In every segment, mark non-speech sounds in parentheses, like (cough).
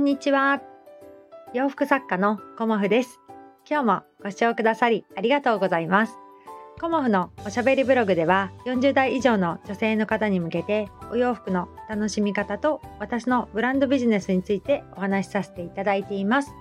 んにちは。洋服作家のコモフです。今日もご視聴くださりありがとうございます。コモフのおしゃべりブログでは40代以上の女性の方に向けてお洋服の楽しみ方と私のブランドビジネスについてお話しさせていただいています。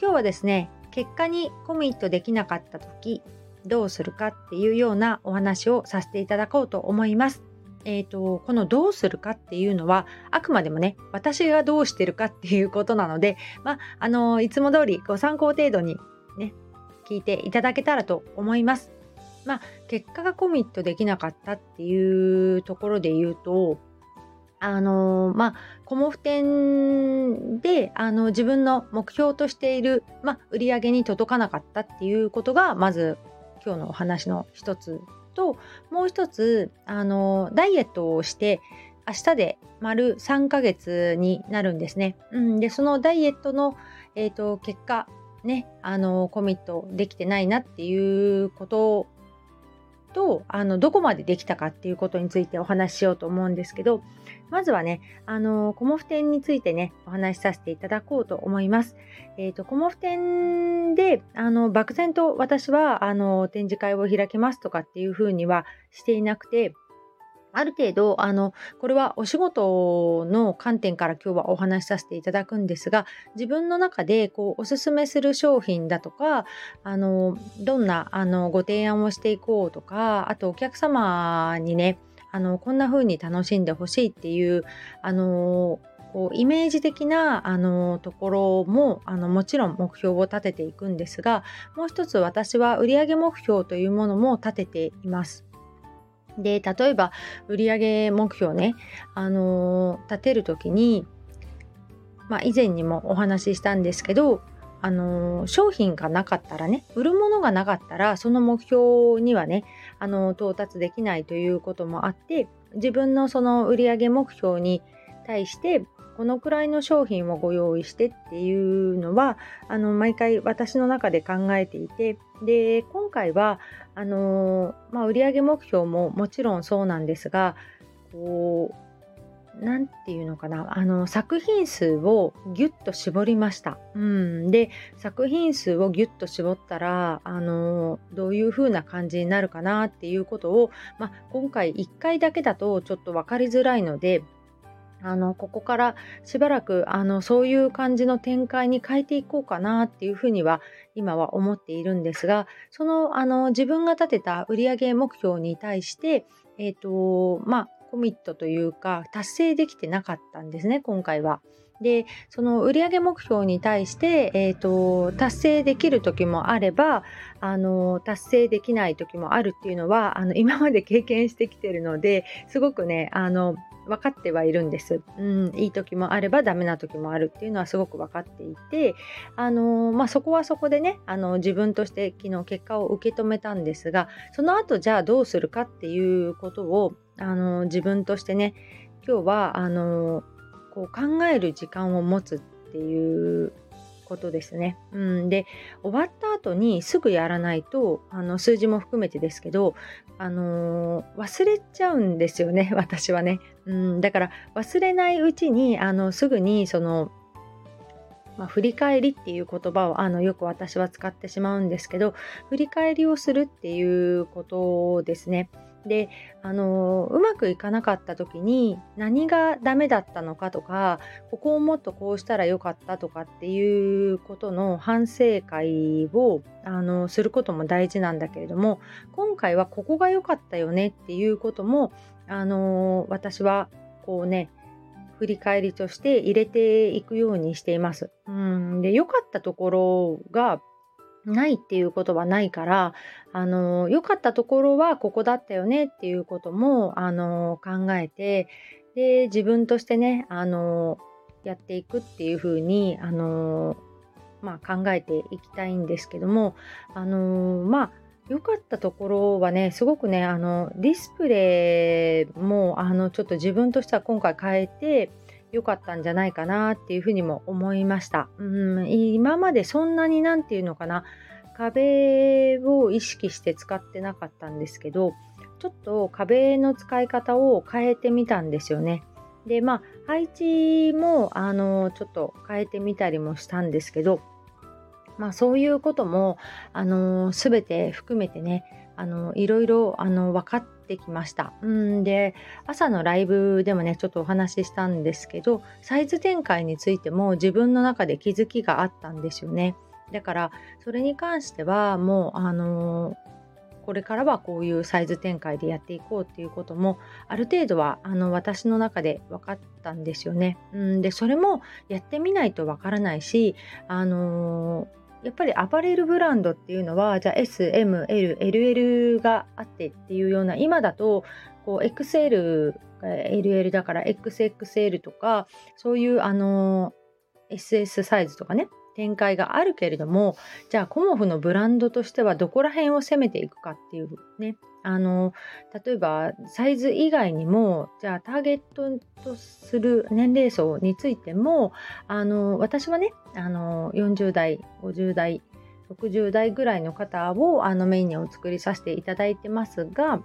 今日はですね、結果にコミットできなかった時どうするかっていうようなお話をさせていただこうと思います。えーと、このどうするかっていうのはあくまでもね私がどうしてるかっていうことなので、まあ、あのいつも通りご参考程度にね聞いていただけたらと思います。まあ、結果がコミットできなかったっていうところで言うとあのまあコモフ店であの自分の目標としている、まあ、売り上げに届かなかったっていうことがまず今日のお話の一つともう一つあのダイエットをして明日で丸3ヶ月になるんですね。うん、でそのダイエットの、えーと、結果ねあのコミットできてないなっていうこととあのどこまでできたかっていうことについてお話ししようと思うんですけどまずはねあのコモフ展についてねお話しさせていただこうと思います。えーと、コモフ展であの漠然と私はあの展示会を開けますとかっていうふうにはしていなくてある程度あのこれはお仕事の観点から今日はお話しさせていただくんですが自分の中でこうおすすめする商品だとかあのどんなあのご提案をしていこうとかあとお客様にねあのこんな風に楽しんでほしいっていうあのこうイメージ的なあのところもあのもちろん目標を立てていくんですがもう一つ私は売上目標というものも立てています。で例えば売上目標ね、あのー、立てる時に、まあ、以前にもお話ししたんですけど、あのー、商品がなかったらね売るものがなかったらその目標にはね、あのー、到達できないということもあって自分のその売上目標に対してこのくらいの商品をご用意してっていうのはあの毎回私の中で考えていてで今回はあのまあ、売上目標ももちろんそうなんですがこう何て言うのかなあの作品数をギュッと絞りました。うん、で作品数をギュッと絞ったらあのどういう風な感じになるかなっていうことを、まあ、今回1回だけだとちょっと分かりづらいのであのここからしばらくあのそういう感じの展開に変えていこうかなっていうふうには今は思っているんですがそのあの自分が立てた売上目標に対して、えーとまあ、コミットというか達成できてなかったんですね今回は。でその売上目標に対して、えーと、達成できる時もあればあの達成できない時もあるっていうのはあの今まで経験してきてるのですごくねあの分かってはいるんです、うん、いい時もあればダメな時もあるっていうのはすごく分かっていて、あのまあ、そこはそこでねあの自分として昨日結果を受け止めたんですがその後じゃあどうするかっていうことをあの自分としてね今日はあのこう考える時間を持つっていうことですね。うん、で終わった後にすぐやらないとあの数字も含めてですけど、あのー、忘れちゃうんですよね (laughs) 私はね。うん、だから忘れないうちにあのすぐにそのまあ、振り返りっていう言葉をあのよく私は使ってしまうんですけど振り返りをするっていうことですね。であのうまくいかなかった時に何がダメだったのかとかここをもっとこうしたらよかったとかっていうことの反省会をあのすることも大事なんだけれども今回はここが良かったよねっていうこともあの私はこうね振り返りとして入れていくようにしています。うんで良かったところがないっていうことはないからあの良かったところはここだったよねっていうこともあの考えてで自分としてねあのやっていくっていうふうにあの、まあ、考えていきたいんですけどもあのまあ良かったところはねすごくねあのディスプレイもあのちょっと自分としては今回変えて良かったんじゃないかなっていうふうにも思いました。うん今までそんなに何て言うのかな壁を意識して使ってなかったんですけどちょっと壁の使い方を変えてみたんですよね。でまあ配置もあのちょっと変えてみたりもしたんですけどまあそういうこともあの全て含めてねあのいろいろあの分かってきました。うんで朝のライブでもねちょっとお話ししたんですけどサイズ展開についても自分の中で気づきがあったんですよね。だからそれに関してはもうあのこれからはこういうサイズ展開でやっていこうっていうこともある程度はあの私の中で分かったんですよね。うんでそれもやってみないと分からないしあのー、やっぱりアパレルブランドっていうのはじゃあ SM、L、LL があってっていうような今だとこう XL、LL だから XXL とかそういうあの、SS サイズとかね展開があるけれどもじゃあコモフのブランドとしてはどこら辺を攻めていくかっていうねあの例えばサイズ以外にもじゃあターゲットとする年齢層についてもあの私はねあの40代50代60代ぐらいの方をあのメインにお作りさせていただいてますが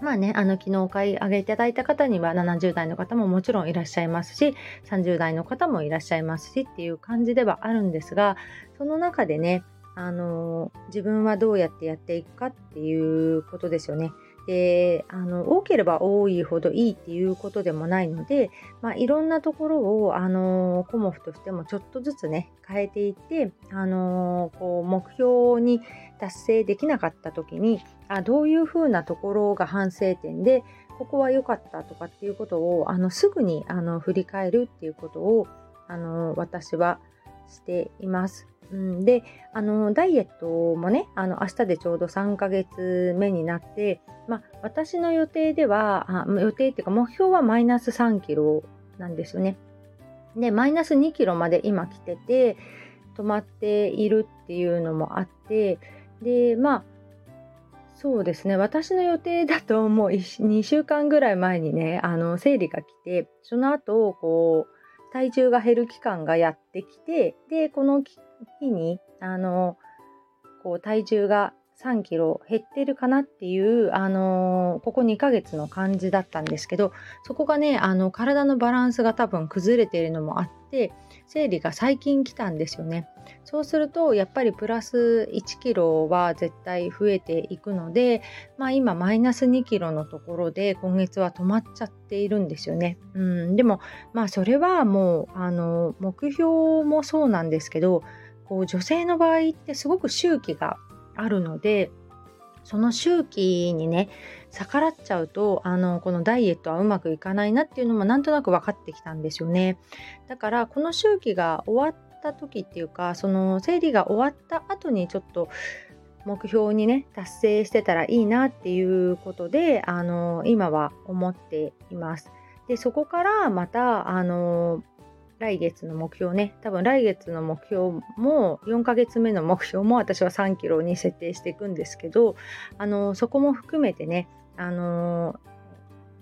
まあね、あの、昨日お買い上げいただいた方には70代の方ももちろんいらっしゃいますし、30代の方もいらっしゃいますしっていう感じではあるんですが、その中でね、あの、自分はどうやってやっていくかっていうことですよね。であの多ければ多いほどいいっていうことでもないので、まあ、いろんなところをあのコモフとしてもちょっとずつね変えていってあのこう目標に達成できなかった時にあどういうふうなところが反省点でここは良かったとかっていうことをあのすぐにあの振り返るっていうことをあの私はしています。うん、であのダイエットもねあの明日でちょうど3ヶ月目になって、まあ、私の予定ではあ予定っていうか目標はマイナス3キロなんですよね。でマイナス2キロまで今来てて止まっているっていうのもあってでまあそうですね私の予定だともう2週間ぐらい前にねあの生理が来てその後こう体重が減る期間がやってきてでこの日にあのこう体重が3キロ減ってるかなっていう、あのここ2ヶ月の感じだったんですけどそこがねあの体のバランスが多分崩れているのもあって生理が最近来たんですよね。そうするとやっぱりプラス1キロは絶対増えていくので、まあ、今マイナス2キロのところで今月は止まっちゃっているんですよね、うん、でもまあそれはもうあの目標もそうなんですけどこう女性の場合ってすごく周期があるのでその周期にね逆らっちゃうとあのこのダイエットはうまくいかないなっていうのもなんとなく分かってきたんですよね。だからこの周期が終わった時っていうかその生理が終わった後にちょっと目標にね達成してたらいいなっていうことであの今は思っています。でそこからまたあの来月の目標ね。多分来月の目標も4ヶ月目の目標も私は3キロに設定していくんですけどあのそこも含めてねあの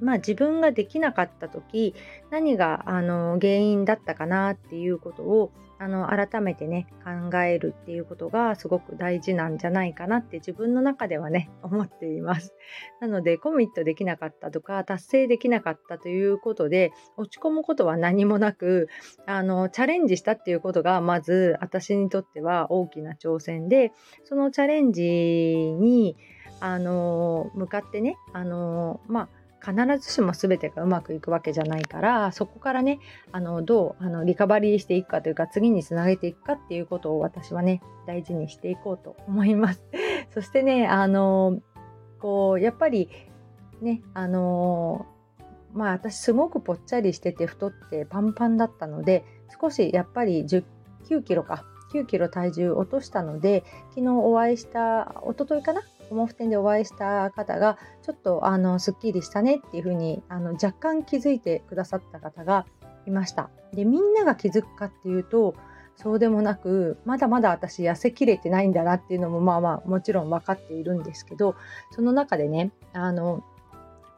まあ自分ができなかった時何があの原因だったかなっていうことをあの改めてね考えるっていうことがすごく大事なんじゃないかなって自分の中ではね思っています。なのでコミットできなかったとか達成できなかったということで落ち込むことは何もなくあのチャレンジしたっていうことがまず私にとっては大きな挑戦でそのチャレンジにあの向かってねあのまあ必ずしも全てがうまくいくわけじゃないからそこからねあのどうあのリカバリーしていくかというか次につなげていくかっていうことを私はね大事にしていこうと思います。(laughs) そしてねあのこうやっぱりねあのまあ私すごくぽっちゃりしてて太ってパンパンだったので少しやっぱり1 9キロか9キロ体重落としたので昨日お会いした一昨日かなコモフ店でお会いした方がちょっとあのすっきりしたねっていうふうにあの若干気づいてくださった方がいましたでみんなが気づくかっていうとそうでもなくまだまだ私痩せきれてないんだなっていうのもまあまあもちろん分かっているんですけどその中でねあの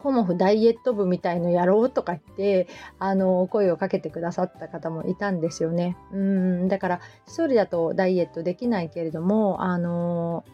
コモフダイエット部みたいのやろうとか言ってあの声をかけてくださった方もいたんですよね。うんだから一人だとダイエットできないけれどもあの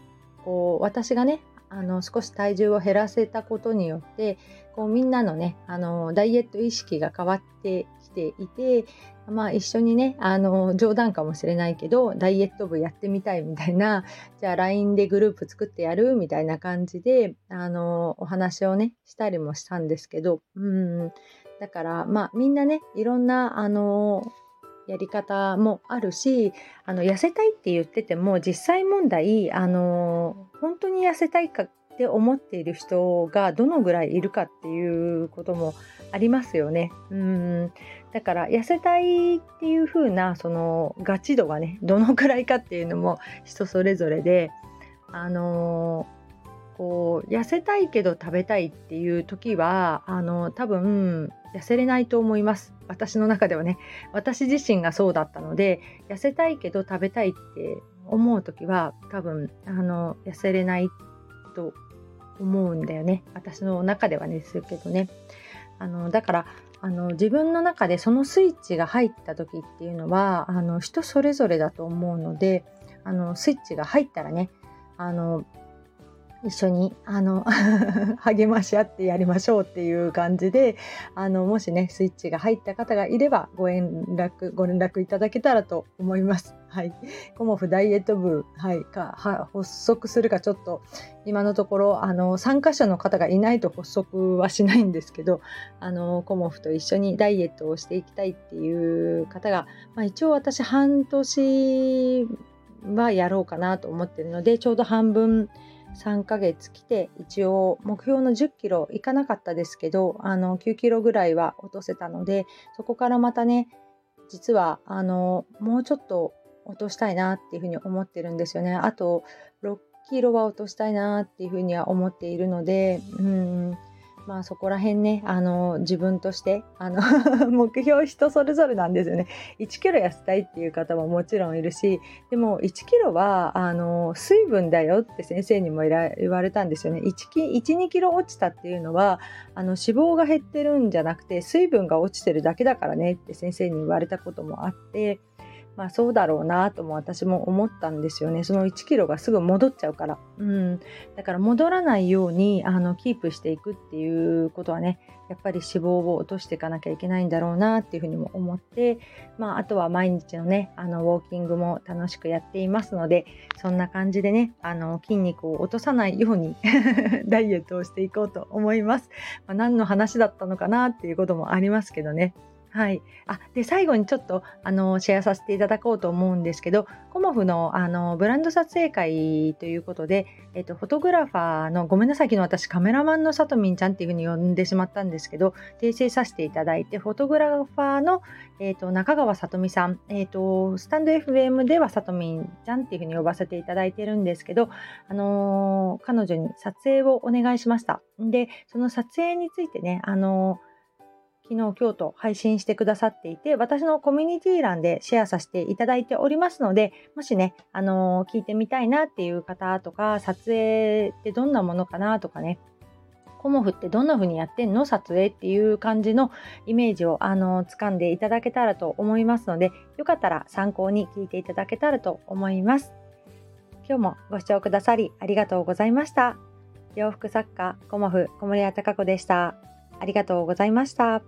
こう私がねあの少し体重を減らせたことによってこうみんなのねあのダイエット意識が変わってきていて、まあ、一緒にねあの冗談かもしれないけどダイエット部やってみたいみたいなじゃあ LINE でグループ作ってやる？みたいな感じであのお話をねしたりもしたんですけどうん。だからまあみんなねいろんなあのやり方もあるしあの痩せたいって言ってても実際問題あの本当に痩せたいかって思っている人がどのぐらいいるかっていうこともありますよね。うんだから痩せたいっていう風なそのガチ度がねどのくらいかっていうのも人それぞれであのこう痩せたいけど食べたいっていう時はあの多分痩せれないと思います。私の中ではね。私自身がそうだったので痩せたいけど食べたいって思う時は多分あの痩せれないと思うんだよね。私の中ではですけどね。あのだからあの自分の中でそのスイッチが入った時っていうのはあの人それぞれだと思うのであのスイッチが入ったらねあの一緒にあの (laughs) 励まし合ってやりましょうっていう感じであのもしねスイッチが入った方がいればご連絡ご連絡いただけたらと思います。はい、コモフダイエット部、はい、かは発足するかちょっと今のところあの参加者の方がいないと発足はしないんですけどあのコモフと一緒にダイエットをしていきたいっていう方が、まあ、一応私半年はやろうかなと思ってるのでちょうど半分3ヶ月来て一応目標の10キロいかなかったですけどあの9キロぐらいは落とせたのでそこからまたね実はあのもうちょっと落としたいなっていうふうに思ってるんですよね。あと6キロは落としたいなっていうふうには思っているのでうん。まあそこら辺ね、あの、自分として、あの (laughs) 目標人それぞれなんですよね。1キロ痩せたいっていう方ももちろんいるし、でも1キロは、あの、水分だよって先生にも言われたんですよね。1, 1、2キロ落ちたっていうのは、あの、脂肪が減ってるんじゃなくて、水分が落ちてるだけだからねって先生に言われたこともあって、まあそうだろうなとも私も思ったんですよね。その1キロがすぐ戻っちゃうから。うん。だから戻らないようにあのキープしていくっていうことはね、やっぱり脂肪を落としていかなきゃいけないんだろうなっていうふうにも思って、まああとは毎日のね、あのウォーキングも楽しくやっていますので、そんな感じでね、あの筋肉を落とさないように (laughs) ダイエットをしていこうと思います。まあ、何の話だったのかなっていうこともありますけどね。はい。あ、で、最後にちょっと、あの、シェアさせていただこうと思うんですけど、コモフの、あの、ブランド撮影会ということで、えっと、フォトグラファーの、ごめんなさい、昨日私カメラマンのさとみんちゃんっていうふうに呼んでしまったんですけど、訂正させていただいて、フォトグラファーの、えっと、中川さとみさん、えっと、スタンド FM ではさとみんちゃんっていうふうに呼ばせていただいてるんですけど、あのー、彼女に撮影をお願いしました。で、その撮影についてね、あのー昨日、今日と配信してくださっていて、私のコミュニティ欄でシェアさせていただいておりますので、もしね、あのー、聞いてみたいなっていう方とか、撮影ってどんなものかなとかね、コモフってどんな風にやってんの？撮影っていう感じのイメージを、あの、掴んでいただけたらと思いますので、よかったら参考に聞いていただけたらと思います。今日もご視聴くださりありがとうございました。洋服作家、コモフ小森屋隆子でした。ありがとうございました。